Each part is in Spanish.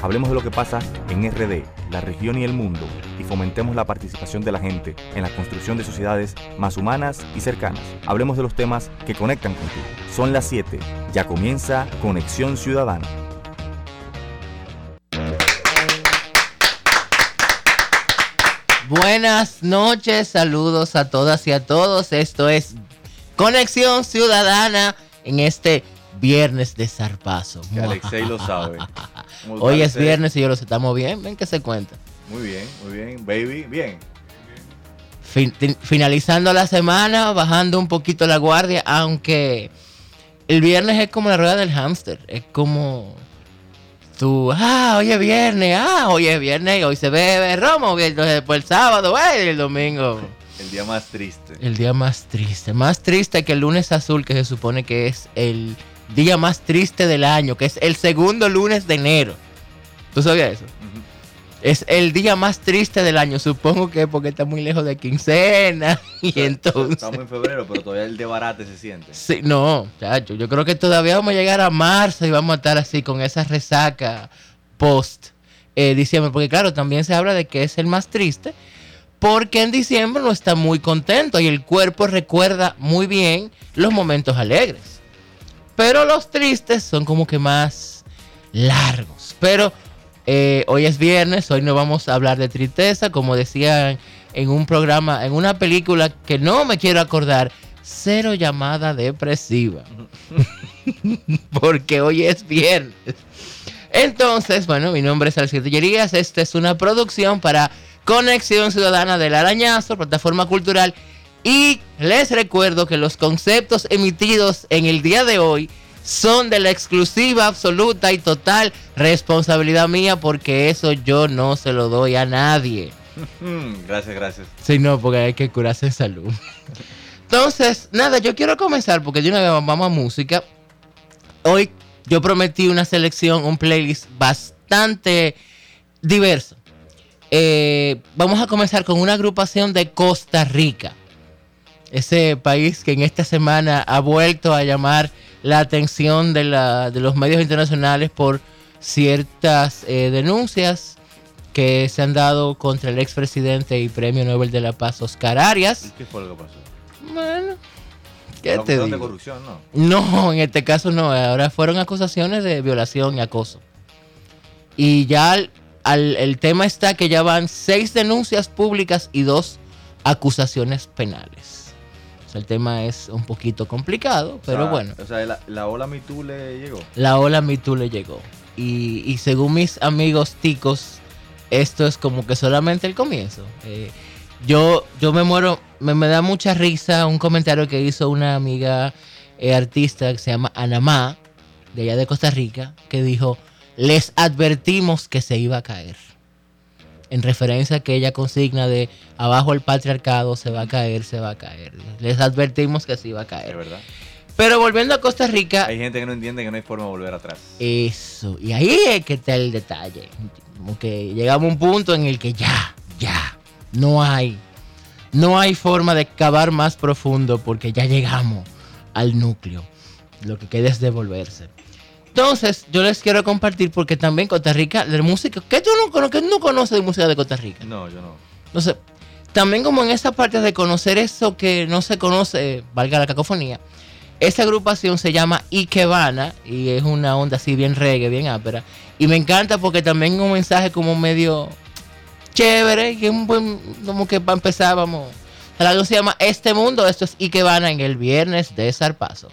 Hablemos de lo que pasa en RD, la región y el mundo y fomentemos la participación de la gente en la construcción de sociedades más humanas y cercanas. Hablemos de los temas que conectan contigo. Son las 7. Ya comienza Conexión Ciudadana. Buenas noches, saludos a todas y a todos. Esto es Conexión Ciudadana en este viernes de zarpazo. Que Alexei lo sabe. Hoy es viernes y yo los estamos bien. Ven que se cuenta. Muy bien, muy bien. Baby, bien. finalizando la semana, bajando un poquito la guardia, aunque el viernes es como la rueda del hámster. Es como tú, ah, hoy es viernes, ah, hoy es viernes, hoy se bebe romo, después el sábado, el domingo. El día más triste. El día más triste. Más triste que el lunes azul, que se supone que es el día más triste del año, que es el segundo lunes de enero. ¿Tú sabías eso? Es el día más triste del año, supongo que porque está muy lejos de quincena y entonces... Estamos en febrero, pero todavía el de barate se siente. Sí, no, chacho, yo creo que todavía vamos a llegar a marzo y vamos a estar así con esa resaca post eh, diciembre, porque claro, también se habla de que es el más triste, porque en diciembre no está muy contento y el cuerpo recuerda muy bien los momentos alegres. Pero los tristes son como que más largos. Pero eh, hoy es viernes, hoy no vamos a hablar de tristeza, como decía en un programa, en una película que no me quiero acordar, cero llamada depresiva. Porque hoy es viernes. Entonces, bueno, mi nombre es Alcides Llerías. Esta es una producción para Conexión Ciudadana del Arañazo, plataforma cultural y les recuerdo que los conceptos emitidos en el día de hoy son de la exclusiva, absoluta y total responsabilidad mía porque eso yo no se lo doy a nadie. Gracias, gracias. Sí, no, porque hay que curarse en salud. Entonces, nada, yo quiero comenzar porque de una vez vamos a música. Hoy yo prometí una selección, un playlist bastante diverso. Eh, vamos a comenzar con una agrupación de Costa Rica ese país que en esta semana ha vuelto a llamar la atención de, los medios internacionales por ciertas eh, denuncias que se han dado contra el expresidente y premio Nobel de la Paz Oscar Arias. ¿Qué fue lo que pasó? Bueno, ¿qué te digo? de corrupción, no? No, en este caso no. Ahora fueron acusaciones de violación y acoso. Y ya el tema está que ya van seis denuncias públicas y dos acusaciones penales el tema es un poquito complicado, pero bueno. O sea, la, la ola MeToo le llegó. La ola MeToo le llegó. Y, según mis amigos ticos, esto es como que solamente el comienzo. Eh, yo, yo me muero, me, da mucha risa un comentario que hizo una amiga eh, artista que se llama Anamá, de allá de Costa Rica, que dijo, les advertimos que se iba a caer en referencia a aquella consigna de abajo el patriarcado se va a caer, se va a caer. Les advertimos que se iba a caer. verdad. Pero volviendo a Costa Rica. Hay gente que no entiende que no hay forma de volver atrás. Eso. Y ahí es que está el detalle. Como que llegamos a un punto en el que ya, ya, no hay. No hay forma de cavar más profundo porque ya llegamos al núcleo. Lo que queda es devolverse. Entonces, yo les quiero compartir porque también Costa Rica, la música, ¿qué tú no, que no conoces de música de Costa Rica? No, yo no. Entonces, también como en esa parte de conocer eso que no se conoce, valga la cacofonía, esa agrupación se llama Ikebana y es una onda así bien reggae, bien ápera. Y me encanta porque también es un mensaje como medio chévere, que un buen, como que para empezar vamos. La se llama Este Mundo, esto es Ikebana en el viernes de Zarpazo.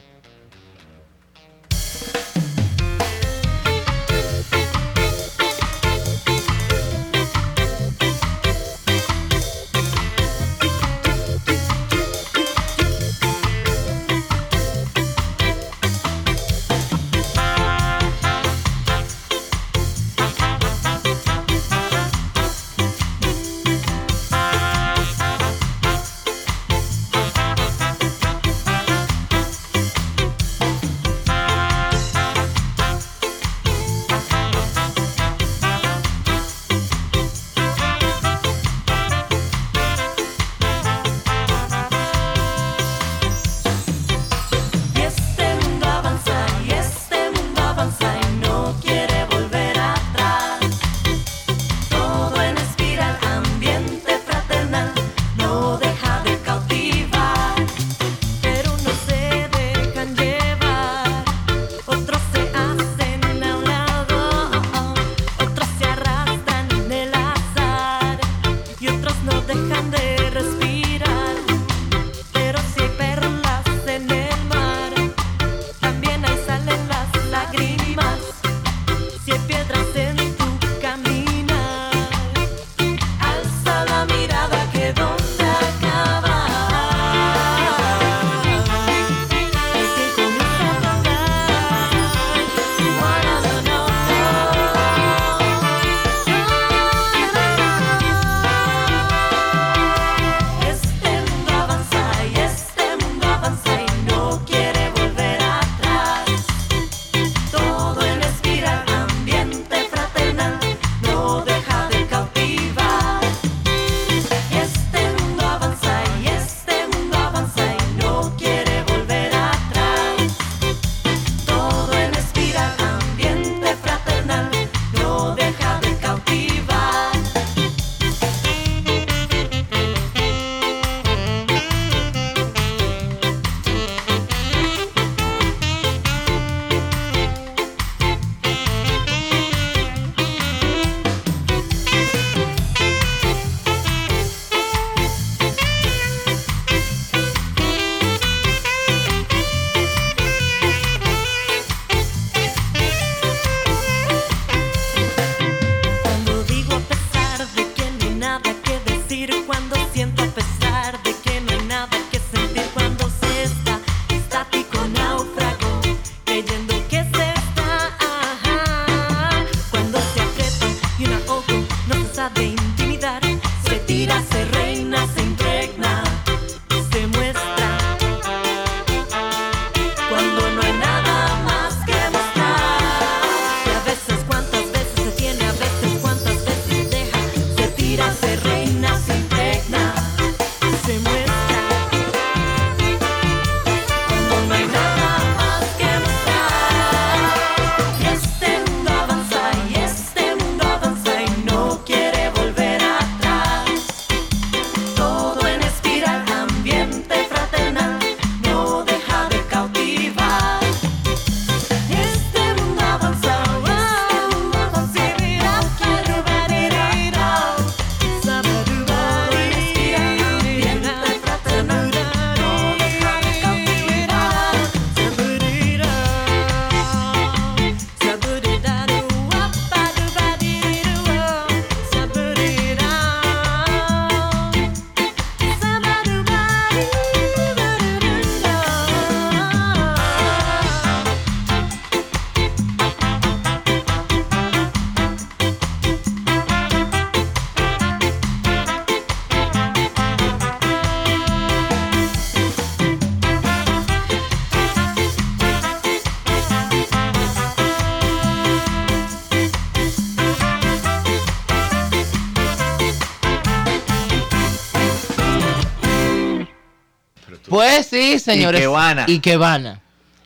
Señores. Ikebana. Ikebana.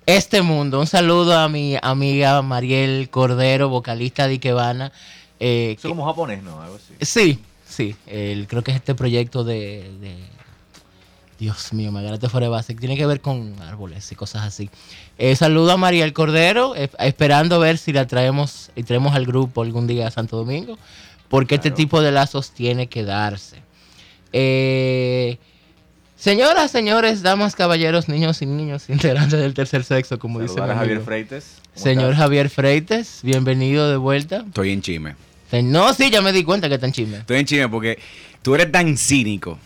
Este mundo. Un saludo a mi amiga Mariel Cordero, vocalista de Ikebana. Eh, Eso es como japonés, ¿no? Algo así. que- sí, sí. el- creo que es este proyecto de. de- Dios mío, me agarraste fuera de base. Tiene que ver con árboles y cosas así. Eh, saludo a Mariel Cordero, eh, esperando ver si la traemos y traemos al grupo algún día a Santo Domingo, porque este tipo de lazos tiene que darse. Eh, señoras, señores, damas, caballeros, niños y niños, integrantes del tercer sexo, como dice Saludar mi a Javier. Freites. ¿Cómo Señor estás? Javier Freites, bienvenido de vuelta. Estoy en chisme. No, sí, ya me di cuenta que está en chisme. Estoy en chisme porque tú eres tan cínico,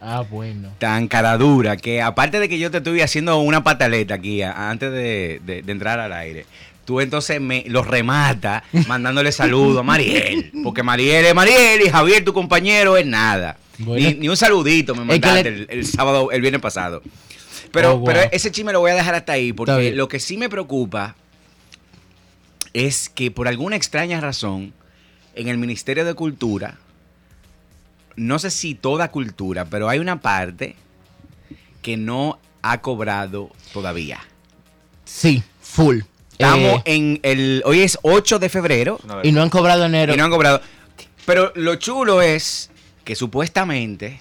Ah, bueno. tan cara dura, que aparte de que yo te estuve haciendo una pataleta aquí antes de, de- de entrar al aire, tú entonces me lo remata mandándole saludo a Mariel. Porque Mariel es Mariel y Javier, tu compañero, es nada. Bueno. Ni, ni un saludito me Es que mandaste le- el, el sábado, el viernes pasado. Pero, Oh, wow. pero ese chisme lo voy a dejar hasta ahí, porque lo que sí me preocupa es que por alguna extraña razón, en el Ministerio de Cultura, no sé si toda cultura, pero hay una parte que no ha cobrado todavía. Sí, full. Estamos Eh, en el. Hoy es 8 de febrero y no han cobrado enero. y no han cobrado. Pero lo chulo es que supuestamente.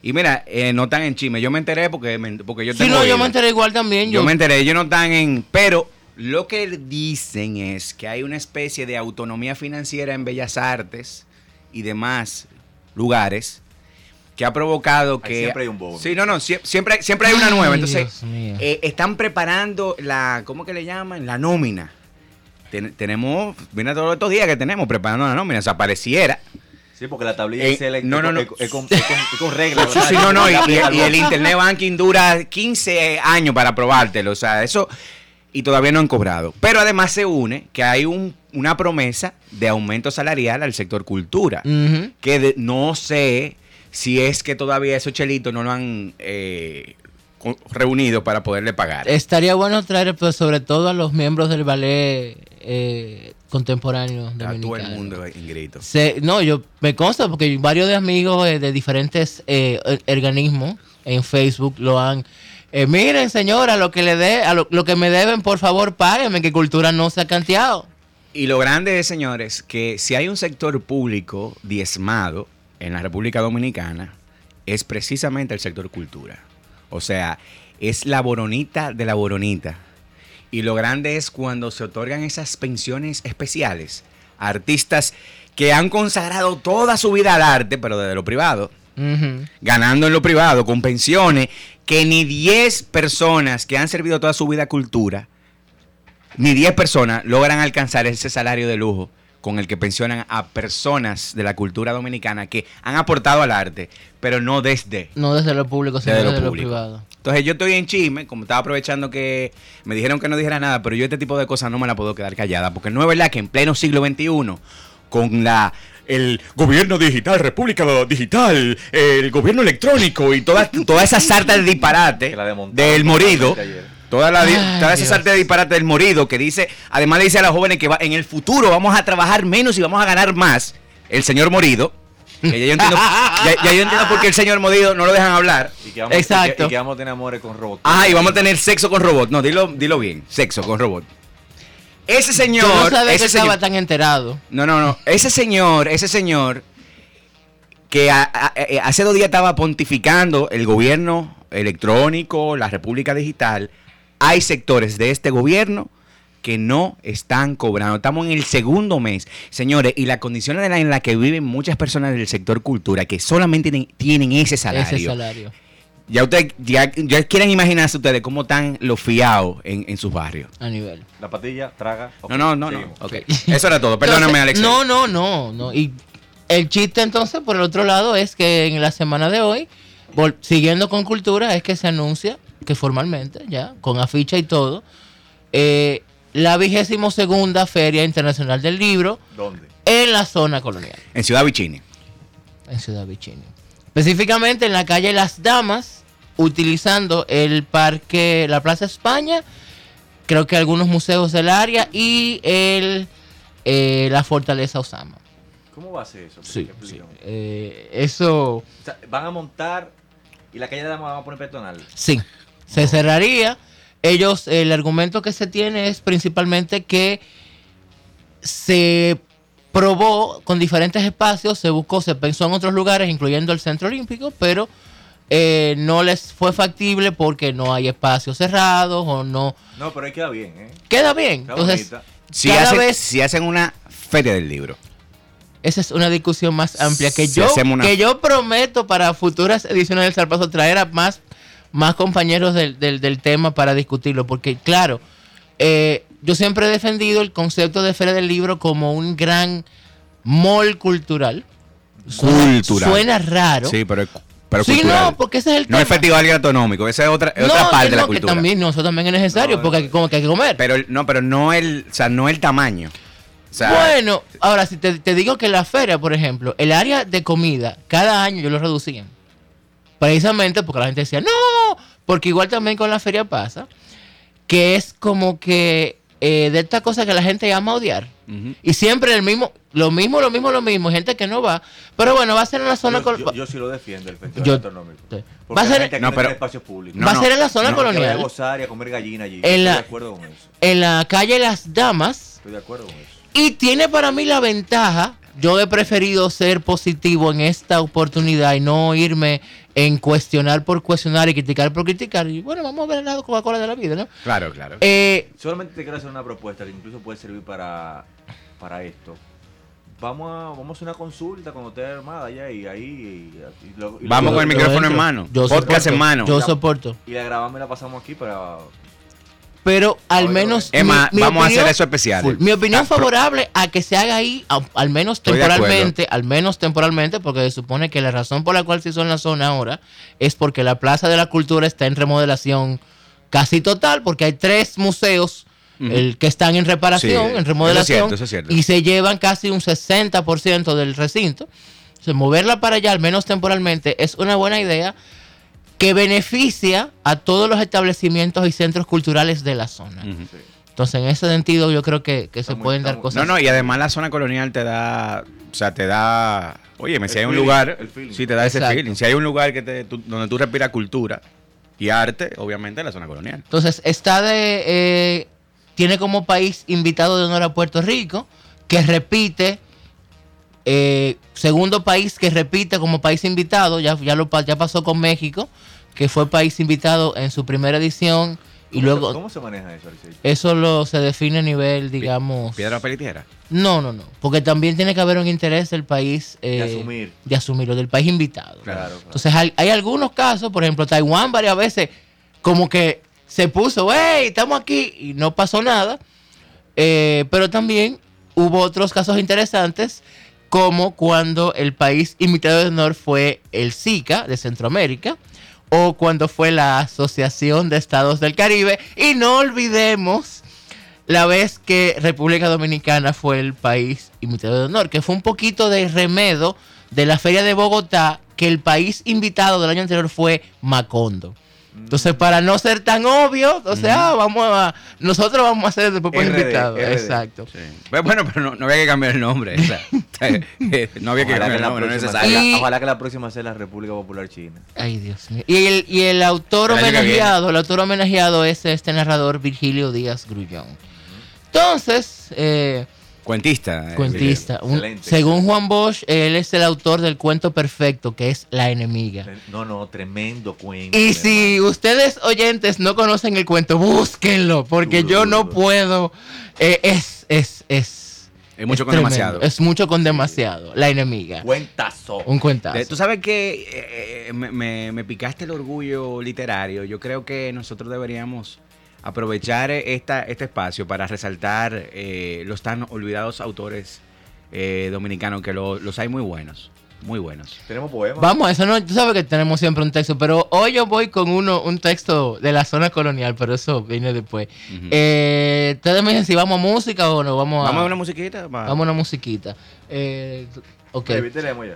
Y mira, eh, no están en chisme. Yo me enteré porque, me- porque yo Sí, tengo no, yo me enteré igual también. Yo Yo, me enteré, ellos no están en. Pero lo que dicen es que hay una especie de autonomía financiera en Bellas Artes y demás lugares que ha provocado Ahí que. siempre hay un bobo. Sí, no, no, sie- siempre, siempre hay una Ay, nueva. Entonces, Dios mío. eh, están preparando la. ¿Cómo que le llaman? La nómina. Ten- tenemos. Mira todos estos días que tenemos preparando la nómina. O sea, pareciera. Sí, porque la tablilla Eh, Excel es, no, no, no. es con- es con, es con- es con reglas. Sí, sí, no, no, y, y- y el Internet Banking dura 15 años para probártelo, o sea, eso, y todavía no han cobrado. Pero además se une que hay un- una promesa de aumento salarial al sector cultura, que de- no sé si es que todavía esos chelitos no lo han eh, reunido para poderle pagar. Estaría bueno traer, pues, sobre todo a los miembros del ballet eh, contemporáneo A todo el dominicano. mundo en grito. Se- no, yo me consta porque varios de amigos eh, de diferentes eh, or- organismos en Facebook lo han. eh, miren, señora, lo que le dé, a lo, lo que me deben, por favor, páguenme, que cultura no se ha canteado. Y lo grande es, señores, que si hay un sector público diezmado en la República Dominicana, es precisamente el sector cultura. O sea, es la boronita de la boronita. Y lo grande es cuando se otorgan esas pensiones especiales a artistas que han consagrado toda su vida al arte, pero desde lo privado, ganando en lo privado, con pensiones que ni 10 personas que han servido toda su vida a cultura, ni 10 personas logran alcanzar ese salario de lujo con el que pensionan a personas de la cultura dominicana que han aportado al arte, pero no desde. No desde lo público, sino Desde desde, lo privado. Entonces yo estoy en chisme, como estaba aprovechando que me dijeron que no dijera nada, pero yo este tipo de cosas no me la puedo quedar callada, porque no es verdad que en pleno siglo XXI, con la el gobierno digital, república digital, el gobierno electrónico y toda, toda esa sarta de disparate del morido. Toda, la, Ay, toda esa sarta de disparate del morido que dice, además le dice a los jóvenes que va, en el futuro vamos a trabajar menos y vamos a ganar más, el señor morido, que ya yo entiendo, ya- ya yo entiendo por qué el señor morido no lo dejan hablar. Y que vamos, Exacto. Y que, y que vamos a tener amores con robots. Ajá, y vamos a tener sexo con robot. No, dilo, dilo bien. Sexo con robot. Ese señor. Yo no sabía que ese estaba señor tan enterado. no, no, no. Ese señor, ese señor que a- a- eh, hace dos días estaba pontificando el gobierno electrónico, la República Digital. Hay sectores de este gobierno que no están cobrando. Estamos en el segundo mes, señores, y las condiciones en las que viven muchas personas del sector cultura que solamente tienen, tienen ese salario. Ese salario. Ya ustedes ya, ya quieren imaginarse ustedes cómo están los fiados en, en sus barrios. A nivel. La patilla, traga. No, no, no, no. seguimos. Ok. Eso era todo. Perdóname, Alex. No, no, no, no. Y el chiste entonces, por el otro lado, es que en la semana de hoy, siguiendo con cultura, es que se anuncia que formalmente, ya, con aficha y todo, eh, la vigésimo segunda Feria Internacional del Libro ¿Dónde? en la zona colonial, En Ciudad Vicini. en Ciudad Vicini. Específicamente en la calle Las Damas, utilizando el parque, la Plaza España, creo que algunos museos del área y el, eh, la Fortaleza Osama. ¿Cómo va a ser eso? Sí. Eh, eso. O sea, van a montar Y la calle de Dama va a poner peatonal. Sí, se cerraría. Ellos, el argumento que se tiene es principalmente que se probó con diferentes espacios, se buscó, se pensó en otros lugares, incluyendo el Centro Olímpico, pero eh, no les fue factible porque no hay espacios cerrados o no. No, pero ahí queda bien, ¿eh? Queda bien. Está Entonces, bonita. Si, cada hacen, vez si hacen una feria del libro. esa es una discusión más amplia que Si yo, una- que yo prometo para futuras ediciones del Zarpazo traer a más, más compañeros del, del- del tema para discutirlo. Porque, claro, eh, yo siempre he defendido el concepto de Feria del Libro como un gran mall cultural. Suena, Cultural. suena raro. Sí, pero, pero sí, cultural. no, porque ese es el No tema. es festival gastronómico, esa es otra, es No, otra parte de la no, que cultura. también, no, eso también es necesario No, porque no. hay, que- como que hay que comer. Pero no, pero no el, o sea, no el tamaño. O sea, bueno, ahora si te, te digo que la feria, por ejemplo, el área de comida, cada año yo lo reducían. Precisamente porque la gente decía, no, porque igual también con la feria pasa, que es como que eh, de esta cosa que la gente ama odiar. ujú. Y siempre el mismo, lo mismo, lo mismo, lo mismo, gente que no va. Pero bueno, va a ser en la zona... Yo, yo- yo sí lo defiendo, el festival Yo- gastronómico. Sí. Porque Va a la ser- No, pero- tiene espacios públicos. No, va a ser en la zona no, Que vaya a colonial, gozar y a comer gallina allí. En Estoy la- de acuerdo con eso. en la calle Las Damas. Estoy de acuerdo con eso. Y tiene para mí la ventaja, yo he preferido ser positivo en esta oportunidad y no irme en cuestionar por cuestionar y criticar por criticar. Y bueno, vamos a ver el lado Coca-Cola de la vida, ¿no? Claro, claro. Eh, Solamente te quiero hacer una propuesta que incluso puede servir para, para esto. Vamos a, vamos a hacer una consulta cuando esté armada ya y ahí. y- y lo- y Vamos lo- con el micrófono en mano. Yo Podcast soporto, en mano. Yo soporto. Y la grabamos y la pasamos aquí para. Pero al Oye, menos. Vamos a hacer opinión- eso especial. Full. Mi opinión favorable a que se haga ahí, a- al menos temporalmente, al menos temporalmente, porque se supone que la razón por la cual se hizo en la zona ahora es porque la Plaza de la Cultura está en remodelación casi total, porque hay tres museos el, que están en reparación, Sí, en remodelación, eso es cierto, eso es cierto. y se llevan casi un 60% del recinto. Entonces, moverla para allá, al menos temporalmente, es una buena idea que beneficia a todos los establecimientos y centros culturales de la zona. Entonces, en ese sentido, yo creo que, que se pueden dar cosas. No, no, y además la zona colonial te da, o sea, te da, oye, si hay un feeling, lugar, sí te da ese feeling. Si hay un lugar que te, tú- donde tú respiras cultura y arte, obviamente la zona colonial. Entonces, está de. eh, tiene como país invitado de honor a Puerto Rico, que repite. eh, segundo país que repite como país invitado, ya, ya, lo, ya pasó con México, que fue país invitado en su primera edición. Y ¿Cómo luego se- ¿Cómo se maneja eso, eso lo se define a nivel, digamos. Piedra, tierra. No, no, no. Porque también tiene que haber un interés del país. De eh, asumir. De asumirlo, del país invitado. Claro. Claro, claro. Entonces hay, hay algunos casos, por ejemplo, Taiwán varias veces como que se puso, hey, estamos aquí y no pasó nada. Eh, pero también hubo otros casos interesantes, como cuando el país invitado de honor fue el SICA de Centroamérica, o cuando fue la Asociación de Estados del Caribe. Y no olvidemos la vez que República Dominicana fue el país invitado de honor, que fue un poquito de remedo de la Feria de Bogotá, que el país invitado del año anterior fue Macondo. Entonces, para no ser tan obvio, o sea, vamos a, nosotros vamos a ser el propio RD, invitado. RD. Exacto. Sí. Bueno, pero no, no había que cambiar el nombre. o sea, no había que Ojalá cambiar que, el nombre, no es próxima necesario. Y- ojalá que la próxima sea la República Popular China. Ay, Dios mío. Y el, y el autor El homenajeado, el autor homenajeado es este narrador Virgilio Díaz Grullón. Entonces, eh, Cuentista. eh, cuentista. un- Excelente. según Juan Bosch, él es el autor del cuento perfecto, que es La enemiga. No, no, tremendo cuento. Y si hermano. ustedes oyentes no conocen el cuento, búsquenlo, porque Duro, yo duro, no duro. puedo. eh, es, es, es. Es mucho con tremendo. demasiado. Es mucho con demasiado. La enemiga. Cuentazo. Un cuentazo. Eh, Tú sabes que eh, me, me- me picaste el orgullo literario. Yo creo que nosotros deberíamos aprovechar esta, este espacio para resaltar eh, los tan olvidados autores eh, dominicanos, que lo- los hay muy buenos. Muy buenos. Tenemos poemas. Vamos, eso no, tú sabes que tenemos siempre un texto, pero hoy yo voy con uno, un texto de la zona colonial, pero eso viene después. Eh, Ustedes me dicen si vamos a música o no, vamos a, Vamos a una musiquita. Va. vamos a una musiquita. Eh, ok. Baby, tenemos ya.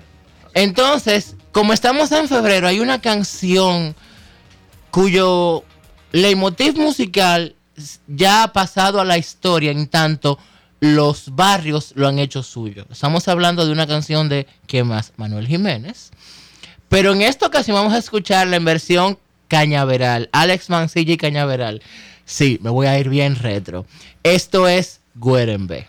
Entonces, como estamos en febrero, hay una canción cuyo Leitmotiv musical ya ha pasado a la historia en tanto los barrios lo han hecho suyo. Estamos hablando de una canción de, ¿qué más? Manuel Jiménez. Pero en esta ocasión vamos a escucharla en versión cañaveral. Alex Mancilla y cañaveral. Sí, me voy a ir bien retro. Esto es Guerembe.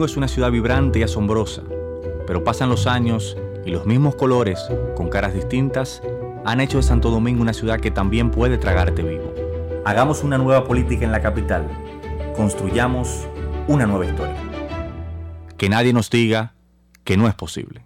Domingo es una ciudad vibrante y asombrosa, pero pasan los años y los mismos colores, con caras distintas, han hecho de Santo Domingo una ciudad que también puede tragarte vivo. Hagamos una nueva política en la capital. Construyamos una nueva historia. Que nadie nos diga que no es posible.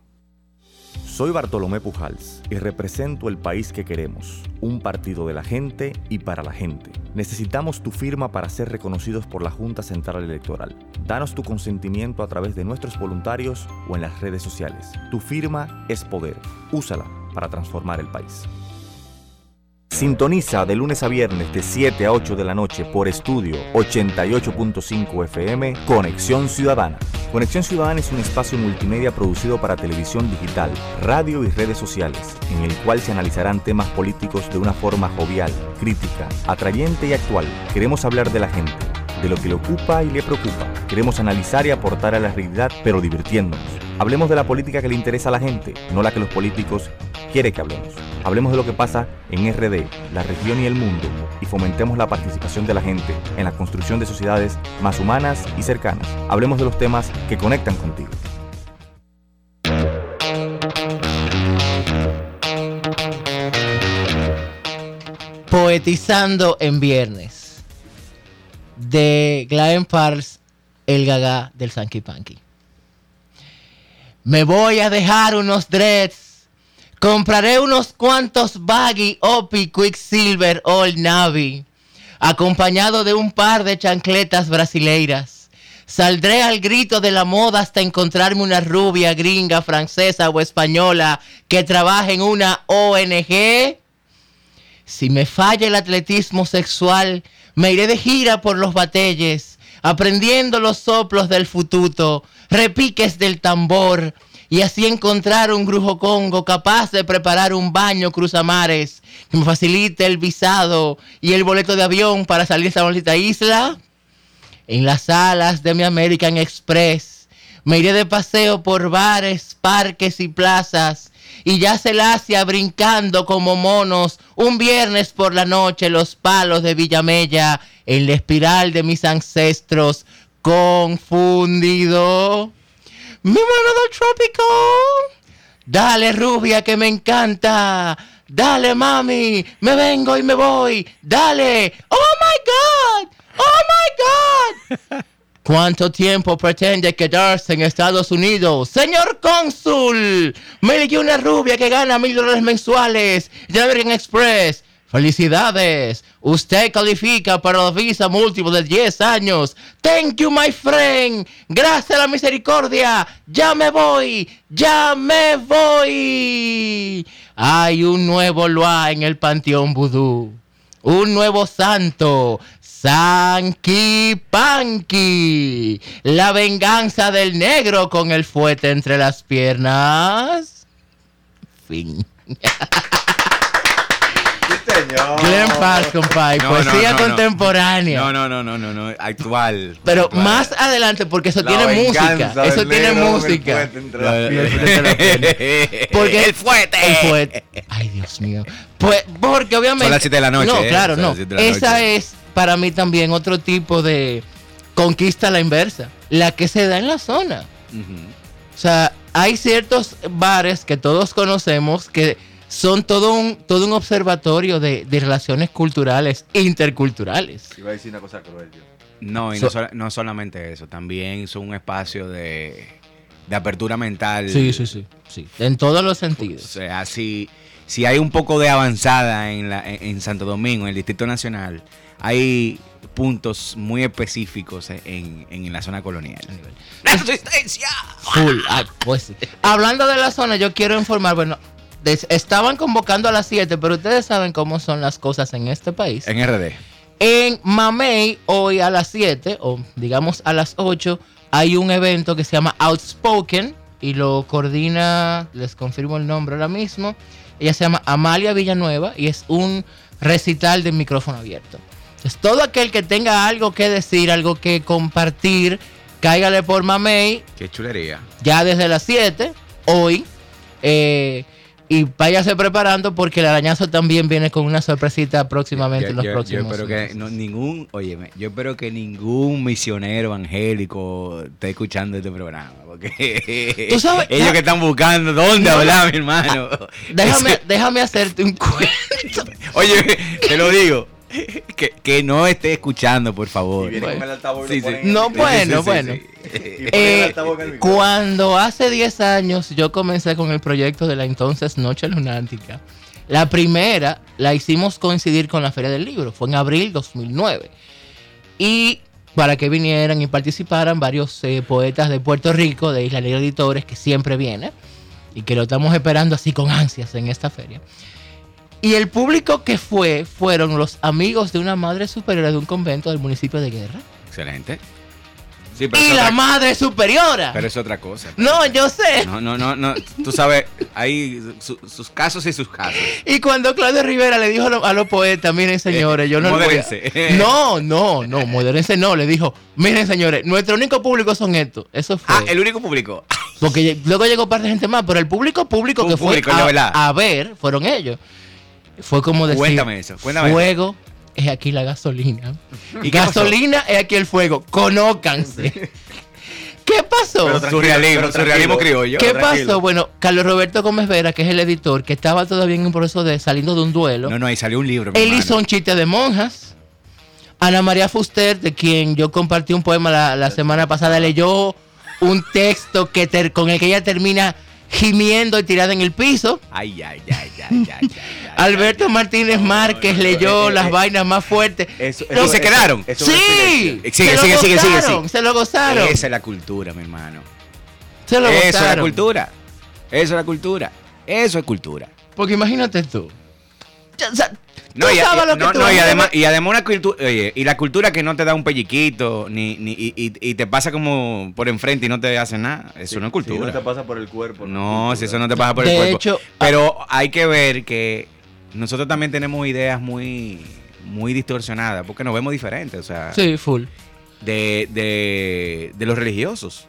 Soy Bartolomé Pujals y represento el país que queremos un partido de la gente y para la gente. Necesitamos tu firma para ser reconocidos por la Junta Central Electoral. Danos tu consentimiento a través de nuestros voluntarios o en las redes sociales. Tu firma es poder. Úsala para transformar el país. Sintoniza de lunes a viernes de 7 a 8 de la noche por estudio 88.5 FM Conexión Ciudadana. Conexión Ciudadana es un espacio multimedia producido para televisión digital, radio y redes sociales, en el cual se analizarán temas políticos de una forma jovial, crítica, atrayente y actual. Queremos hablar de la gente, de lo que le ocupa y le preocupa. Queremos analizar y aportar a la realidad, pero divirtiéndonos. Hablemos de la política que le interesa a la gente, no la que los políticos quieren que hablemos. Hablemos de lo que pasa en RD, la región y el mundo, y fomentemos la participación de la gente en la construcción de sociedades más humanas y cercanas. Hablemos de los temas que conectan contigo. Poetizando en viernes. De Glenn Pars, el gaga del Sanky Panky. Me voy a dejar unos dreads. Compraré unos cuantos baggy, Opi, Quicksilver, Old Navy. Acompañado de un par de chancletas brasileiras. Saldré al grito de la moda hasta encontrarme una rubia, gringa, francesa o española que trabaje en una ONG. Si me falla el atletismo sexual, me iré de gira por los batelles, aprendiendo los soplos del fututo, repiques del tambor, y así encontrar un grujo congo capaz de preparar un baño cruzamares que me facilite el visado y el boleto de avión para salir a esta bonita isla. En las salas de mi American Express me iré de paseo por bares, parques y plazas y ya se la brincando como monos un viernes por la noche los palos de Villamella en la espiral de mis ancestros confundido. Mi mano del trópico. Dale rubia que me encanta. Dale mami, me vengo y me voy. Dale. Oh my god. Oh my god. ¿Cuánto tiempo pretende quedarse en Estados Unidos? Señor cónsul, me eligió una rubia que gana mil dólares mensuales de American Express. Felicidades, usted califica para la visa múltiple de 10 años. Thank you, my friend. Gracias a la misericordia. Ya me voy, ya me voy. Hay un nuevo Loa en el Panteón Vudú. Un nuevo santo. Sanky Panky. La venganza del negro con el fuete entre las piernas. Fin. Señor. Glenn Paz, compadre. No, Poesía no, no, no. contemporánea. No, no, no, no, no, no, actual. Pero actual. más adelante, porque eso La tiene música. Eso tiene música. Porque el fuete. El fuete. Ay, Dios mío. Pues, porque obviamente. Son las siete de la noche, No, eh, claro, no. Esa es para mí también otro tipo de conquista a la inversa. La que se da en la zona. O sea, hay ciertos bares que todos conocemos que son todo un, todo un observatorio de, de relaciones culturales, interculturales. Iba a decir una cosa cruel, tío. No, y So- no, no solamente eso, también son un espacio de, de apertura mental. Sí, sí, sí, sí. En todos los O sentidos. sea, si, si hay un poco de avanzada en, la, en, en Santo Domingo, en el Distrito Nacional, hay puntos muy específicos en, en la zona colonial. ¡La resistencia! Full. Ah, pues sí. Hablando de la zona, yo quiero informar, bueno, estaban convocando a las 7, pero ustedes saben cómo son las cosas en este país. En RD. En Mamey, hoy a las 7, o digamos a las 8, hay un evento que se llama Outspoken y lo coordina, les confirmo el nombre ahora mismo. Ella se llama Amalia Villanueva y es un recital de micrófono abierto. Entonces, todo aquel que tenga algo que decir, algo que compartir, cáigale por Mamey Qué chulería. ya desde las 7, hoy. eh, y váyase preparando porque el arañazo también viene con una sorpresita próximamente en los yo, yo próximos que no, ningún, óyeme, yo espero que ningún misionero evangélico esté escuchando este programa, porque Tú sabes- ellos ah, que están buscando dónde no, hablar, mi hermano. Déjame, déjame hacerte un cuento. oye, te lo digo, que, que no esté escuchando, por Y favor. viene Bueno. con el Sí, No, el- bueno, bueno. Eh, cuando hace 10 años yo comencé con el proyecto de la entonces Noche Lunática, la primera la hicimos coincidir con la Feria del Libro, fue en abril 2009. Y para que vinieran y participaran varios eh, poetas de Puerto Rico, de Isla Negra Editores, que siempre viene y que lo estamos esperando así con ansias en esta feria. Y el público que fue fueron los amigos de una madre superiora de un convento del municipio de Guerra. Excelente. Sí, pero, Y la otra, madre superiora. pero es otra cosa. No, yo sé. No, no, no, no. Tú sabes, hay su- sus casos y sus casos. Y cuando Claudio Rivera le dijo a, lo- a los poetas, miren señores, yo no voy a- modérense. No, no, no, modérense no, le dijo, miren señores, nuestro único público son estos. Eso fue. Ah, el único público. Porque luego llegó parte de gente más, pero el público público Un que fue público, a, verdad. a ver fueron ellos. Fue como decir, Cuéntame eso, cuéntame eso. fuego es aquí la gasolina. ¿Y pasó? gasolina es aquí el fuego. Conócanse. ¿Qué pasó? Pero surrealismo, pero surrealismo criollo. ¿Qué tranquilo. pasó? Bueno, Carlos Roberto Gómez Vera, que es el editor, que estaba todavía en un proceso de saliendo de un duelo, No, no, ahí salió un libro. él hermano. hizo un chiste de monjas. Ana María Fuster, de quien yo compartí un poema la, la semana pasada, leyó un texto que ter- con el que ella termina gimiendo y tirada en el piso. Ay, ay, ay, ay, ay, Alberto. Martínez Márquez leyó las vainas más fuertes. ¿Y se quedaron? Sí. Sigue, sigue, sigue, sigue, gozaron. Se lo gozaron. Esa es la cultura, mi hermano. se lo Eso es la gozaron. cultura. Eso es la cultura. Eso es cultura. Porque imagínate tú. No, y, sabes y- lo que no, no, y además, y además una cultura, oye, y la cultura que no te da un pelliquito, ni, ni, y, y- y te pasa como por enfrente y no te hace nada. Eso Sí, no es Si cultura. no te pasa por el cuerpo. No, es si eso cultura. no te pasa por el De cuerpo. hecho, Pero hay que ver que nosotros también tenemos ideas muy, muy distorsionadas, porque nos vemos diferentes, o sea, Sí, full. de, de, de los religiosos.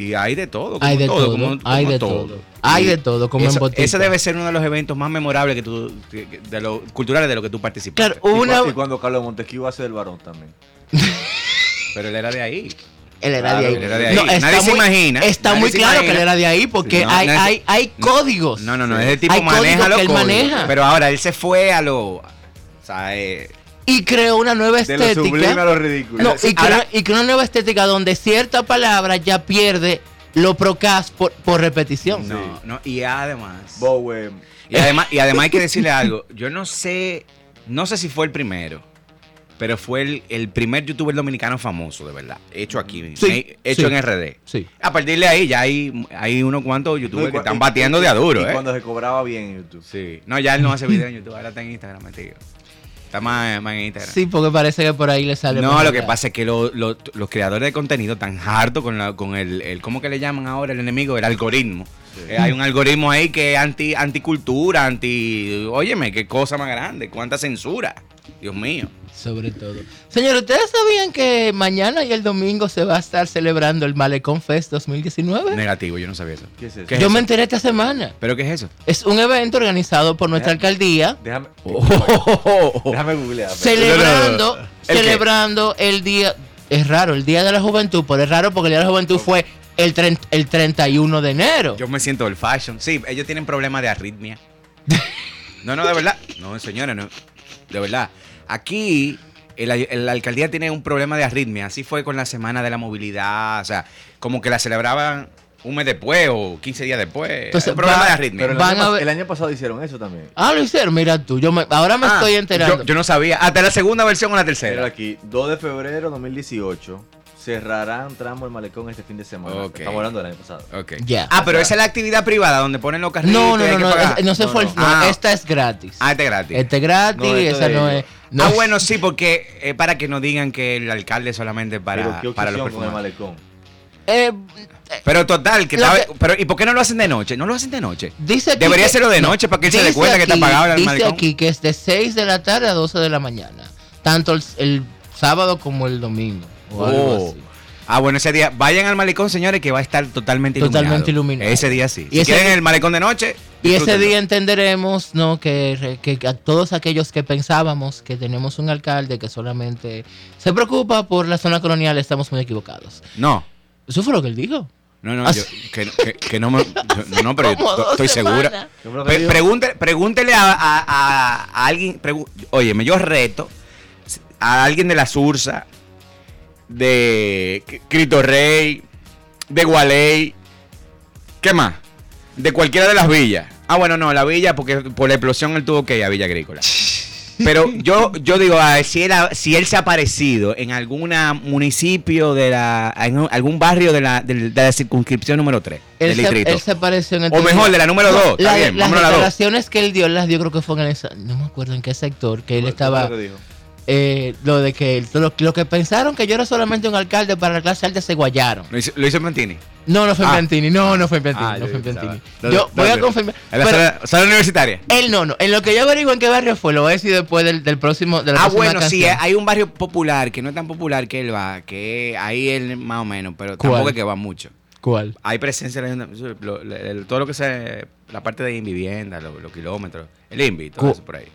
Y hay de todo. como Hay de todo, como- hay como de todo. Hay de todo, como en Eso- botica. Ese debe ser uno de los eventos más memorables que tú, que- que- de los culturales de los que tú participaste. Claro, Y, una. y cuando Carlos Montesquieu hace el varón también. Pero él era de ahí. Él era Claro, de ahí. él era de ahí. No, está Nadie se muy- imagina, Está muy se claro que imagina. él era de ahí porque No, hay, nadie se- hay, hay códigos. No, no, no, ese tipo Hay maneja códigos los que él códigos. maneja. Pero ahora él se fue a lo. O sea, eh, Y creó una nueva De lo sublime a estética. lo ridículo. No, y, creó, y creó una nueva estética donde cierta palabra ya pierde lo procas por, por repetición. no, no, y además. Bowie. Y además, y además hay que decirle algo. Yo no sé, no sé si fue el primero, pero fue el, el primer youtuber dominicano famoso, de verdad. Hecho aquí, Sí, hecho sí. en RD. Sí. A partir de ahí ya hay, hay unos cuantos No, youtubers que están y- batiendo y- de a duro, y ¿eh? cuando se cobraba bien en YouTube. Sí. No, ya él no hace video en YouTube, ahora está en Instagram, metido. Está más, más en Instagram. Sí, porque parece que por ahí le sale. No, lo que pasa es que lo- lo- los creadores de contenido están hartos con, la, con el, el, ¿cómo que le llaman ahora el enemigo? El algoritmo. Eh, hay un algoritmo ahí que es anti, anticultura, anti, óyeme, qué cosa más grande, cuánta censura, Dios mío. Sobre todo. Señor, ¿ustedes sabían que mañana y el domingo se va a estar celebrando el Malecón Fest 2019? Negativo, yo no sabía eso. ¿Qué es eso? ¿Qué es Yo eso? me enteré esta semana. ¿Pero qué es eso? Es un evento organizado por nuestra alcaldía Déjame, Oh. déjame googlear. celebrando, ¿El qué? celebrando el día, es raro, el Día de la Juventud, pero es raro porque el Día de la Juventud fue el, el 31 de enero. Yo me siento el fashion. Sí, ellos tienen problemas de arritmia. No, no, de verdad. No, señores, no. De verdad. Aquí, el- el- la alcaldía tiene un problema de arritmia. Así fue con la semana de la movilidad. O sea, como que la celebraban un mes después o 15 días después. Entonces, un problema va- de arritmia. Pero el Van año, a pas- ver- el año pasado hicieron eso también. Ah, lo hicieron, mira tú, yo me- ahora me Ah, estoy enterando. Yo, yo no sabía. Hasta la segunda versión o la Mira tercera. aquí, 2 de febrero de 2018. Cerrarán tramo el malecón este fin de semana. Ok. Estamos hablando del año pasado. Ok. Ya. Ah, pero esa es la actividad privada donde ponen los carritos. no, no, no, no, pagar. es- no se No, fue, no. el- no, Ah. esta es gratis. Ah, este es gratis. Este es gratis, esa no es. no ah, bueno, sí, porque es para que no digan que el alcalde solamente para, pero qué para los con el malecón. eh, Pero total, que estaba- que- pero ¿y por qué no lo hacen de noche? No lo hacen de noche. dice aquí Debería que- serlo de noche para que él se dé dice cuenta que está apagado el Dice malecón. aquí que es de 6 de la tarde a 12 de la mañana. Tanto el, el sábado como el domingo. O algo Oh. así. Ah, bueno, ese día, vayan al malecón, señores, que va a estar totalmente iluminado. Totalmente iluminado. Ese día sí. Y si ese quieren día- el malecón de noche, Y ese día entenderemos, ¿no? Que, que a todos aquellos que pensábamos que tenemos un alcalde que solamente se preocupa por la zona colonial, estamos muy equivocados. No. Eso fue lo que él dijo. No, no, Ah, yo, que, que- que no me. yo- no, pero yo estoy segura. Pregúntele, pregúntele a, a- a- a alguien. óyeme, yo reto a alguien de la Sursa, de Cristo Rey, de Gualey, ¿qué más? De cualquiera de las villas. Ah, bueno, no, la villa, porque por la explosión él tuvo que ir a Villa Agrícola. Pero yo, yo digo, ah, si, él, ha- si él se ha aparecido en algún municipio de la, en algún barrio de la, de la circunscripción número 3 Él del se, distrito. él se apareció en el O mejor, de la número dos, está la- bien, las a declaraciones que él dio, las dio creo que fue en esa, no me acuerdo en qué sector, que él ¿Qué estaba, dijo? Eh, lo de que lo, lo que pensaron que yo era solamente un alcalde para la clase alta se guayaron. Lo hizo, lo hizo. No, no fue Ah. No, no fue en Pentini, Ah, no yo fue. ¿Dónde- Yo voy a confirmar. En la sala, sala universitaria. él no, no. En lo que yo averiguo en qué barrio fue, lo voy a decir después del, del próximo, de la Ah, bueno, sí, hay un barrio popular que no es tan popular que él va, que ahí él más o menos, pero ¿Cuál? tampoco es que va mucho. ¿Cuál? Hay presencia en el- todo lo que sea la parte de vivienda, lo- los, kilómetros, el INVI, todo Cu- eso por ahí.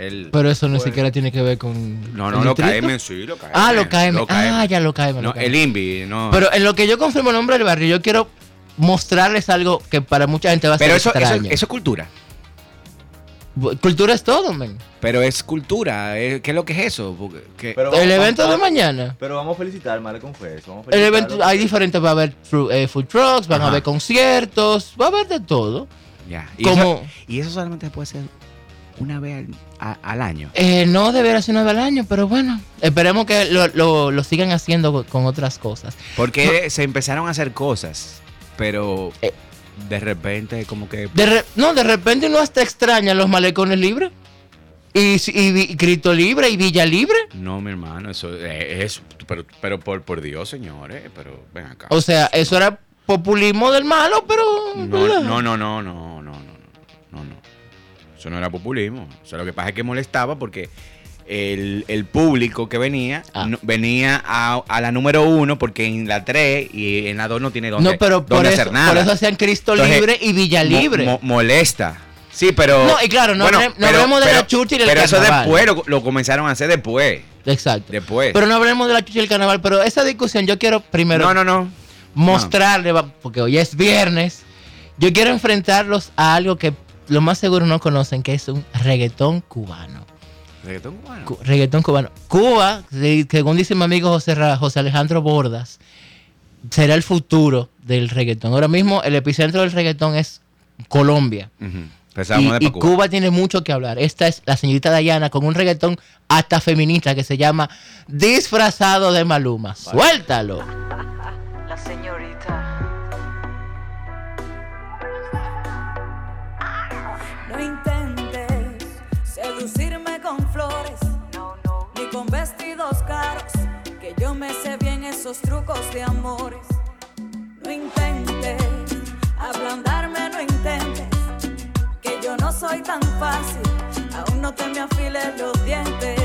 El- Pero eso no siquiera tiene que ver con. No, el no, lo distrito. KM, sí, lo KM. Ah, lo KM. lo KM. Ah, ya lo KM. lo No, KM. el INVI, no. Pero en lo que yo confirmo el nombre del barrio, yo quiero mostrarles algo que para mucha gente va a Pero ser eso, eso, extraño. eso es cultura. Cultura es todo, men. Pero es cultura. eh, ¿Qué es lo que es eso? Porque- que- Pero El vamos- evento de vamos- mañana. Pero vamos a felicitar, Male confieso. Vamos a El felicitarlo. evento, hay diferentes, va a haber fru- eh, food trucks, van a Ajá. haber conciertos, va a haber de todo. ya. Y, Como- eso, y eso solamente puede hacer una vez al, a, al año. Eh, no debería ser una vez al año, pero bueno, esperemos que lo, lo, lo sigan haciendo con otras cosas. Porque se empezaron a hacer cosas, pero eh. de repente como que... De re, no, de repente uno hasta extraña los malecones libres. Y, y, y, Libre y Villa Libre. No, mi hermano, eso es. Pero, pero por, por Dios, señores, pero ven acá. O sea, eso era populismo del malo, pero. No, no, no, no, no. Eso no era populismo. O sea, lo que pasa es que molestaba porque el, el público que venía Ah. no- venía a, a la número uno porque en la 3 y en la 2 no tiene dónde, No, pero por dónde eso, hacer nada. por eso hacían Cristo Entonces, Libre y Villa Libre. mo- molesta. Sí, pero. No, y claro, no hablem- no hablemos de la chucha y del Pero eso después lo, lo comenzaron a hacer después. Exacto. Después. Pero no hablemos de la chucha y el carnaval. Pero esa discusión yo quiero primero no, no, no. mostrarle, porque hoy es viernes. Yo quiero enfrentarlos a algo que lo más seguro no conocen, que es un reggaetón cubano. Reggaetón cubano. Cu- reggaetón cubano. Cuba, se- según dice mi amigo José, José Alejandro Bordas, será el futuro del reggaetón. Ahora mismo el epicentro del reggaetón es Colombia. Y, Cuba. tiene mucho que hablar. Esta es la señorita Dayana con un reggaetón hasta feminista que se llama Disfrazado de Maluma. Suéltalo. La señorita. Esos trucos de amores. No intentes ablandarme, no intentes, que yo no soy tan fácil, aún no te me afiles los dientes.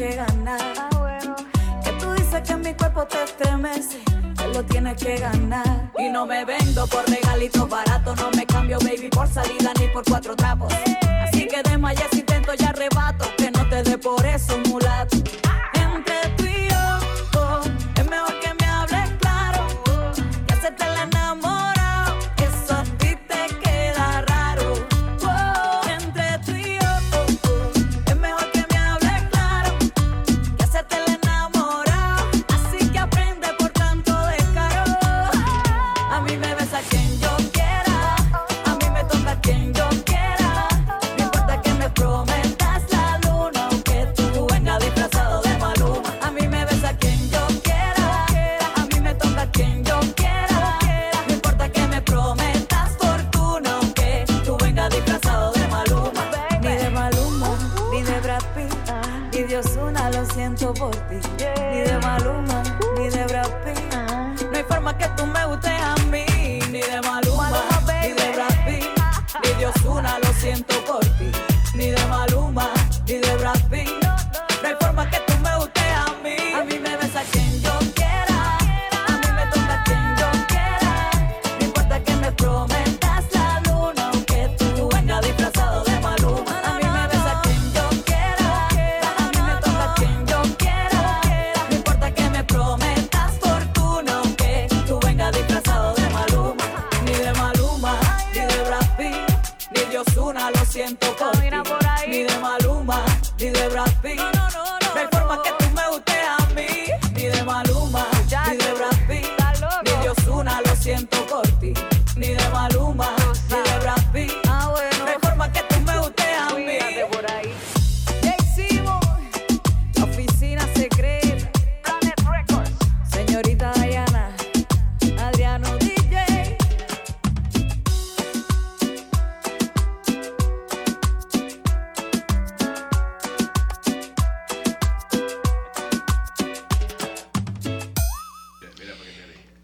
Que ganar. Ah, bueno. Que tú dices que mi cuerpo te estremece, te lo tienes que ganar. Y no me vendo por regalitos baratos, no me cambio, baby, por salida ni por cuatro trapos. Así que desmayé si intento y arrebato, que no te dé por eso, mulato.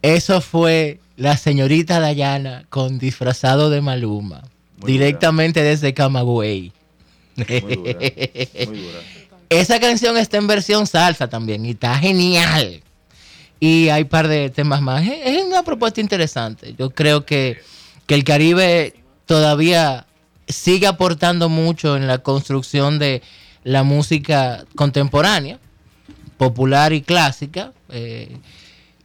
Eso fue la señorita Dayana con disfrazado de Maluma. Muy directamente desde Camagüey. Muy dura. Muy dura. Esa canción está en versión salsa también y está genial. Y hay un par de temas más. Es, es una propuesta interesante. Yo creo que, que el Caribe todavía sigue aportando mucho en la construcción de la música contemporánea, popular y clásica. eh,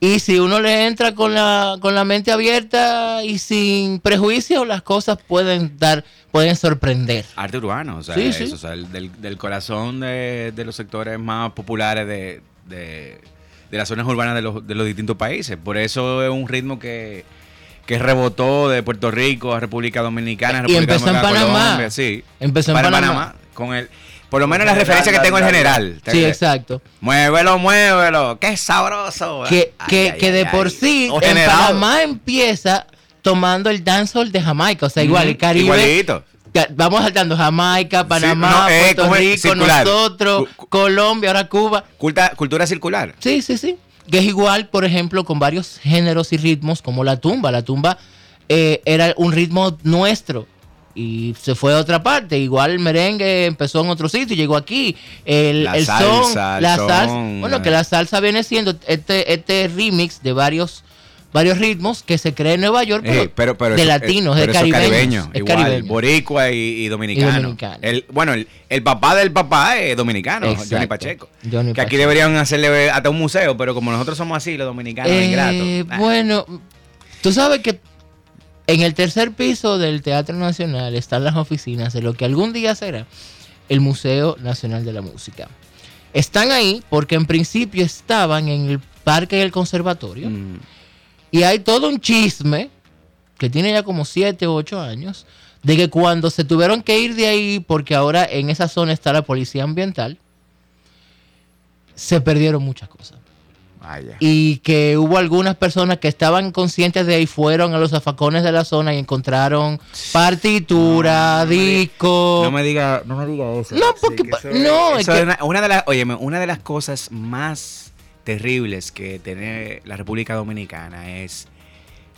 y si uno le entra con la, con la mente abierta y sin prejuicios, las cosas pueden dar, pueden sorprender. Arte urbano, o sea, Sí, eso, sí. o sea, el- del, del corazón de, de los sectores más populares de, de- de las zonas urbanas de los, de los distintos países. Por eso es un ritmo que, que rebotó de Puerto Rico a República Dominicana, Y República empezó en Dominicana, Panamá. Colombia, sí. Empezó en Para Panamá. con el, por lo menos general, referencia que la- tengo en general. Sí, exacto. Muévelo, muévelo, qué sabroso. que, Ay, que, ay, que ay, de ay. por sí O en generado. Panamá empieza tomando el dancehall de Jamaica. O sea, igual el Caribe. Igualito. Vamos saltando Jamaica, Panamá, no, eh, Puerto. Rico, Circular. nosotros, cu- Colombia, ahora Cuba. Culta- cultura circular. Sí, sí, sí. Que es igual, por ejemplo, con varios géneros y ritmos como la tumba. La tumba eh, era un ritmo nuestro y se fue a otra parte. Igual el merengue empezó en otro sitio y llegó aquí. El, La el salsa, son, el la son, salsa. Bueno, que la salsa viene siendo este, este remix de varios varios ritmos que se crea en Nueva York, pero, Eh, pero, pero de eso- latinos, eh, de pero caribeños. caribeño, es igual, caribeño. boricua y, y dominicano. Y dominicano. El, bueno, el, el papá del papá es dominicano, Exacto. Johnny Pacheco. Johnny que aquí deberían hacerle hasta un museo, pero como nosotros somos así, los dominicanos Eh, ingratos. ah, Bueno, tú sabes que en el tercer piso del Teatro Nacional están las oficinas de lo que algún día será el Museo Nacional de la Música. Están ahí porque en principio estaban en el Parque del Conservatorio. Mm, y hay todo un chisme que tiene ya como 7 o 8 años de que cuando se tuvieron que ir de ahí porque ahora en esa zona está la policía ambiental, se perdieron muchas cosas vaya. y que hubo algunas personas que estaban conscientes de ahí fueron a los zafacones de la zona y encontraron partitura, disco. No me diga, no me diga eso. No, porque eso no, es que- una, una de las, óyeme, una de las cosas más terribles que tiene la República Dominicana es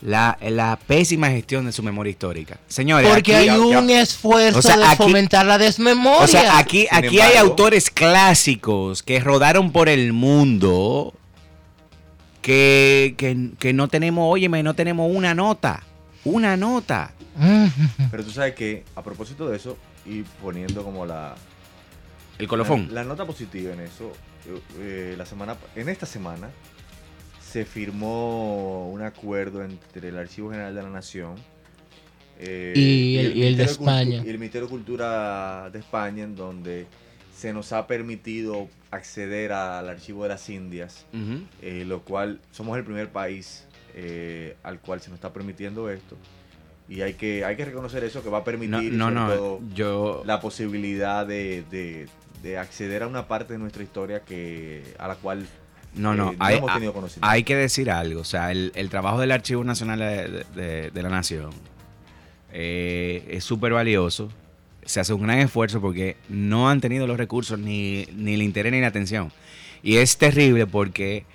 la, la pésima gestión de su memoria histórica. Señores, porque aquí- hay un esfuerzo O sea, de aquí- fomentar la desmemoria. O sea, aquí, Sin aquí hay autores clásicos que rodaron por el mundo que, que, que no tenemos, óyeme, no tenemos una nota. Una nota. Mm, Pero tú sabes que, a propósito de eso, y poniendo como la, El colofón. La, la nota positiva en eso, eh, eh, la semana, en esta semana se firmó un acuerdo entre el Archivo General de la Nación eh, Y el- y el de Ministerio Cultu- España. y el Ministerio de Cultura de España, en donde se nos ha permitido acceder al Archivo de las Indias, eh, lo cual somos el primer país eh, al cual se nos está permitiendo esto. Y hay que, hay que reconocer eso que va a permitir No, no, sobre no. todo, Yo. la posibilidad de, de- de acceder a una parte de nuestra historia que a la cual No, no. eh, hay, hemos tenido conocimiento. hay que decir algo. O sea, el, el trabajo del Archivo Nacional de, de- de la Nación eh, es súper valioso. Se hace un gran esfuerzo porque no han tenido los recursos, ni, ni el interés, ni la atención. Y es terrible porque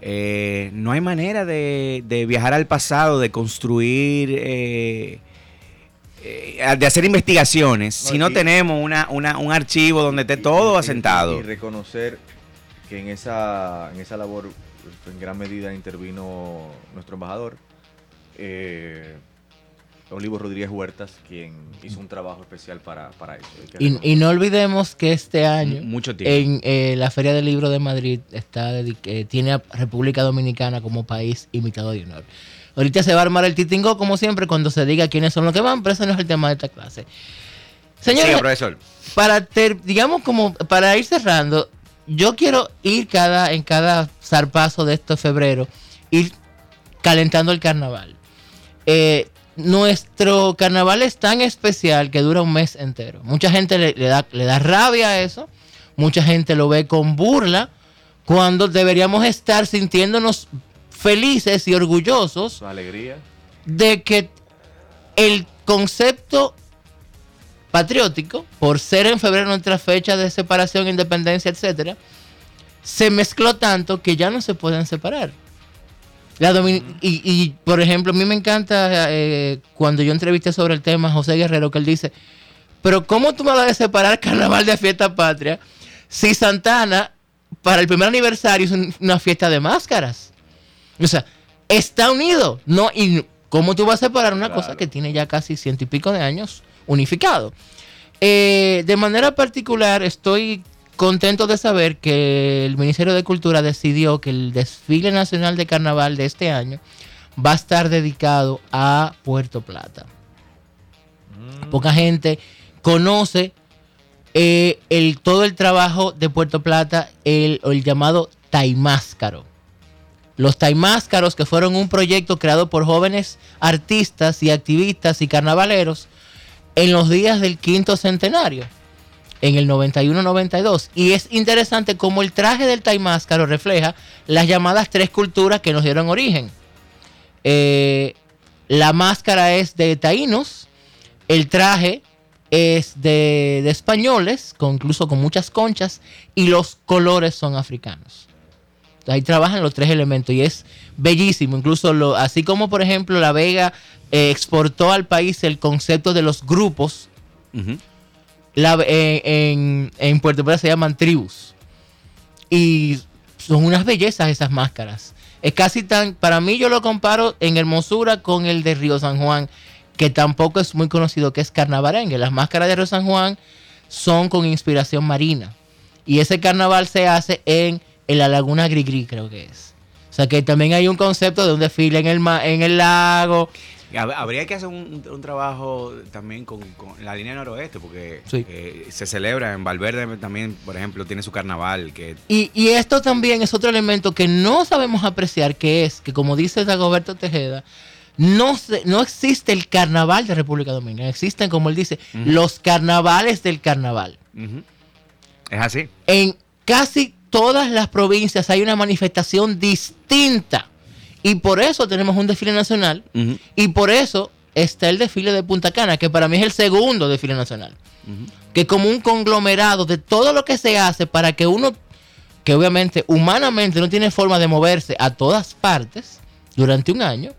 eh, no hay manera de, de viajar al pasado, de construir, eh, eh, de hacer investigaciones, No, si no y- tenemos una, una- un archivo donde esté Y- todo y- asentado. Y reconocer que en esa, en esa labor en gran medida intervino nuestro embajador, Olivo Rodríguez Huertas, quien hizo un trabajo especial para, para eso. Y, no olvidemos que este año, Mucho en eh, la Feria del Libro de Madrid, está eh, tiene a República Dominicana como país invitado de honor. Ahorita se va a armar el titingo, como siempre, cuando se diga quiénes son los que van, pero ese no es el tema de esta clase. Señores, Siga, profesor. para ter- digamos como para ir cerrando, yo quiero ir cada en cada zarpazo de este febrero, ir calentando el carnaval. Eh, nuestro carnaval es tan especial que dura un mes entero. Mucha gente le, le da, le da rabia a eso, mucha gente lo ve con burla, cuando deberíamos estar sintiéndonos felices y orgullosos alegría. de que el concepto patriótico, por ser en febrero nuestra fecha de separación, independencia, etcétera, se mezcló tanto que ya no se pueden separar. La y, y, por ejemplo, a mí me encanta eh, cuando yo entrevisté sobre el tema a José Guerrero, que él dice, pero ¿cómo tú me vas a separar carnaval de fiesta patria si Santana, para el primer aniversario, es un- una fiesta de máscaras? O sea, está unido. No, y ¿cómo tú vas a separar una Claro. cosa que tiene ya casi ciento y pico de años unificado? Eh, de manera particular, estoy contento de saber que el Ministerio de Cultura decidió que el desfile nacional de carnaval de este año va a estar dedicado a Puerto Plata. Poca gente conoce eh, el, todo el trabajo de Puerto Plata, el, el llamado Taimáscaro. Los Taimáscaros, que fueron un proyecto creado por jóvenes artistas y activistas y carnavaleros en los días del quinto centenario, en el 91-92. Y es interesante cómo el traje del Taimáscaro refleja las llamadas tres culturas que nos dieron origen. Eh, la máscara es de taínos, el traje es de, españoles, con, incluso con muchas conchas, y los colores son africanos. Ahí trabajan los tres elementos y es bellísimo. Incluso así como por ejemplo La Vega eh, exportó al país el concepto de los grupos. En, Puerto Plata se llaman tribus. Y son unas bellezas esas máscaras. Es casi tan, para mí yo lo comparo en hermosura con el de Río San Juan, que tampoco es muy conocido, que es carnavarengue. Las máscaras de Río San Juan son con inspiración marina. Y ese carnaval se hace en, la Laguna Grigri, creo que es. O sea que también hay un concepto de un desfile en el, en el lago. Hab- Habría que hacer un, un trabajo también con, con la línea noroeste, porque Sí. eh, se celebra en Valverde también, por ejemplo, tiene su carnaval, que Y, y esto también es otro elemento que no sabemos apreciar, que es que, como dice Dagoberto Tejeda, no, se- no existe el carnaval de República Dominicana. Existen, como él dice, los carnavales del carnaval. es así. En casi todas las provincias hay una manifestación distinta. Y por eso tenemos un desfile nacional. Y por eso está el desfile de Punta Cana, que para mí es el segundo desfile nacional. ujú. que como un conglomerado de todo lo que se hace para que uno, que obviamente humanamente no tiene forma de moverse a todas partes durante un año,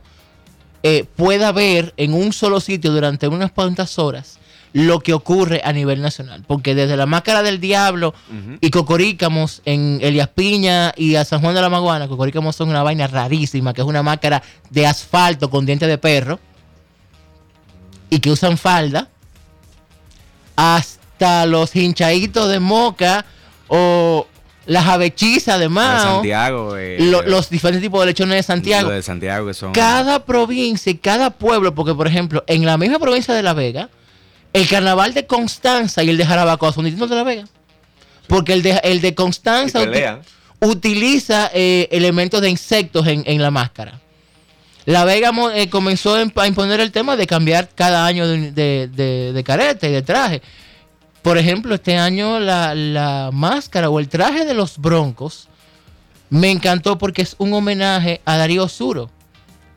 eh, pueda ver en un solo sitio durante unas cuantas horas lo que ocurre a nivel nacional. Porque desde la Máscara del Diablo y Cocorícamos en Elias Piña y a San Juan de la Maguana, Cocorícamos son una vaina rarísima, que es una máscara de asfalto con dientes de perro y que usan falda, hasta los hinchaditos de moca o las avechizas de Lo de Mao, Santiago. eh, lo- los diferentes tipos de lechones de Santiago. de Santiago que son. Cada provincia y cada pueblo, porque por ejemplo, en la misma provincia de La Vega, el carnaval de Constanza y el de Jarabacoa son distintos de La Vega. Porque el de, el de Constanza utiliza eh, elementos de insectos en, en la máscara. La Vega eh, comenzó a imp- a imponer el tema de cambiar cada año de, de, de- de careta y de traje. Por ejemplo, este año la, la máscara o el traje de los broncos me encantó porque es un homenaje a Darío Suro,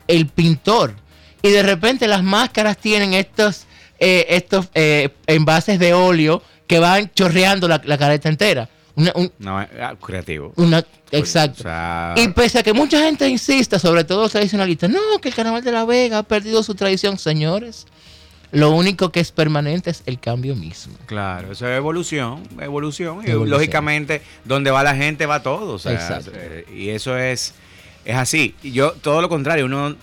el pintor. Y de repente las máscaras tienen estos eh, estos eh, envases de óleo que van chorreando la, la careta entera. Una- un- No, eh, ah, creativo. una, exacto. O sea, Y pese a que mucha gente insista, sobre todo los tradicionalistas, no, que el Carnaval de la Vega ha perdido su tradición, señores. Lo único que es permanente es el cambio mismo. Claro, eso es evolución, evolución. Y lógicamente, donde va la gente va todo. o sea, Exacto. eh, y eso es, es así. Y yo, todo lo contrario, uno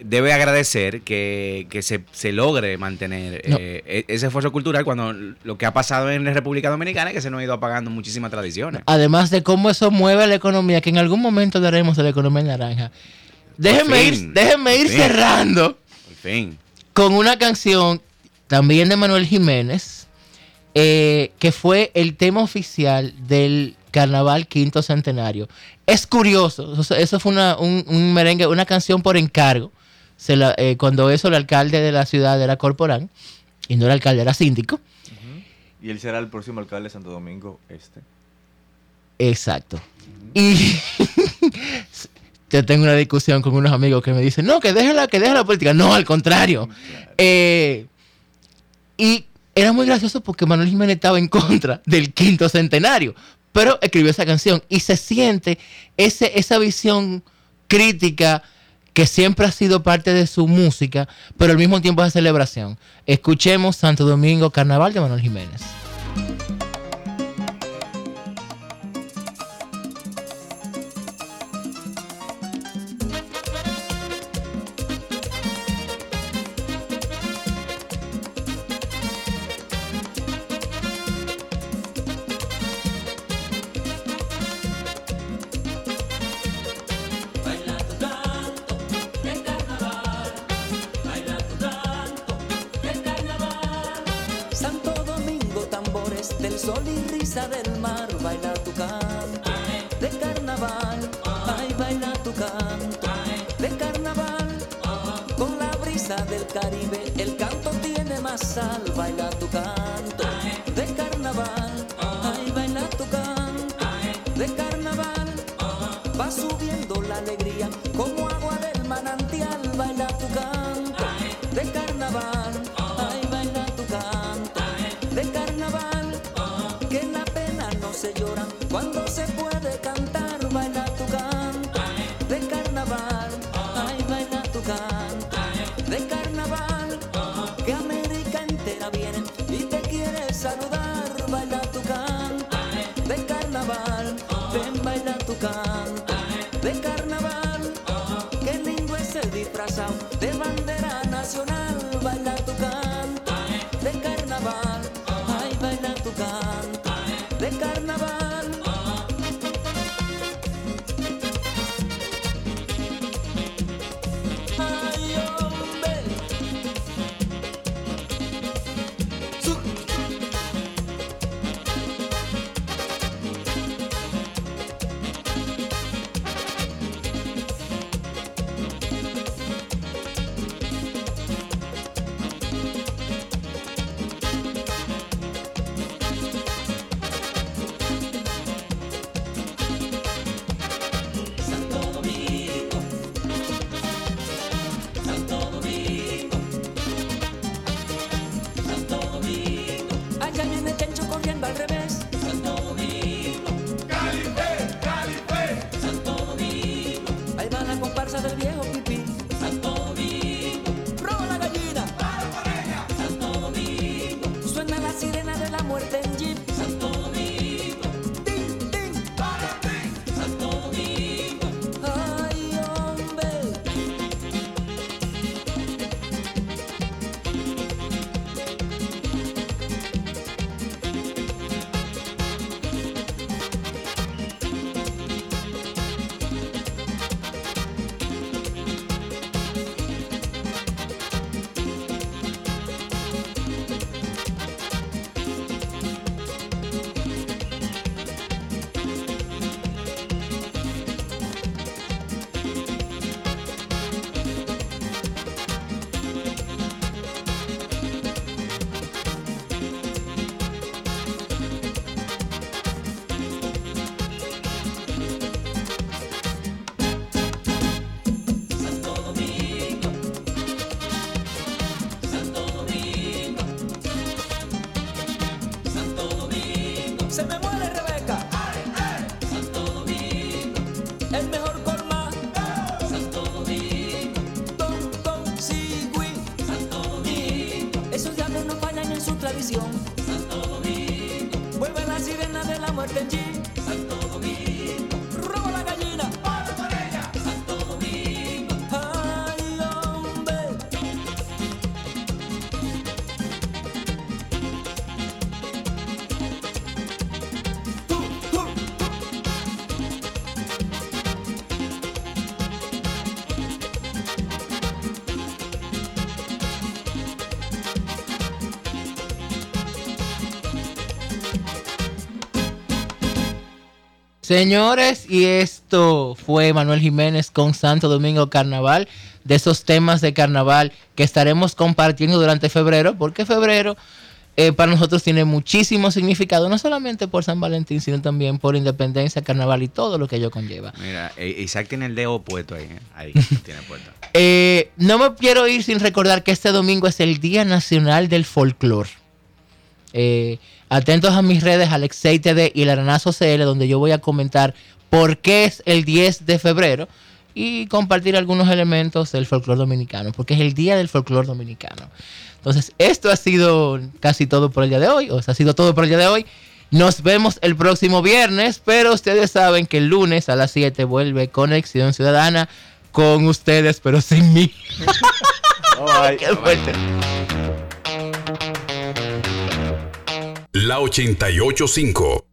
debe agradecer que, que se, se logre mantener No. eh, e- ese esfuerzo cultural cuando lo que ha pasado en la República Dominicana es que se nos ha ido apagando muchísimas tradiciones. Además de cómo eso mueve la economía, que en algún momento daremos de la economía naranja. Déjenme ir, déjenme ir cerrando fin. con una canción también de Manuel Jiménez, eh, que fue el tema oficial del Carnaval Quinto Centenario. Es curioso, eso fue una, un, un merengue, una canción por encargo. Se la- eh, cuando eso el alcalde de la ciudad era Corporán, y no era alcalde, era síndico. Y él será el próximo alcalde de Santo Domingo Este. Exacto. Y yo tengo una discusión con unos amigos que me dicen, no, que deje la, que deje la política. No, al contrario. Eh, y era muy gracioso porque Manuel Jiménez estaba en contra del quinto centenario, pero escribió esa canción y se siente ese, esa visión crítica que siempre ha sido parte de su música, pero al mismo tiempo es celebración. Escuchemos Santo Domingo Carnaval de Manuel Jiménez. Sol y risa del mar, baila tu canto. De carnaval, ay, baila tu canto. De carnaval, con la brisa del Caribe, el canto tiene más sal, baila tu canto disfrazado de el mejor Señores, y esto fue Manuel Jiménez con Santo Domingo Carnaval, de esos temas de carnaval que estaremos compartiendo durante febrero, porque febrero eh, para nosotros tiene muchísimo significado, no solamente por San Valentín, sino también por independencia, carnaval y todo lo que ello conlleva. Mira, eh, Isaac tiene el dedo puesto ahí. ¿eh? Ahí, tiene puesto. Eh, no me quiero ir sin recordar que este domingo es el Día Nacional del Folclor. Atentos a mis redes, Alexei TD y el Aranazo CL, donde yo voy a comentar por qué es el 10 de febrero y compartir algunos elementos del folclor dominicano, porque es el Día del Folclor Dominicano. Entonces, esto ha sido casi todo por el día de hoy, o sea, ha sido todo por el día de hoy. Nos vemos el próximo viernes, pero ustedes saben que el lunes a las 7 vuelve Conexión Ciudadana con ustedes, pero sin mí. Qué fuerte. La 885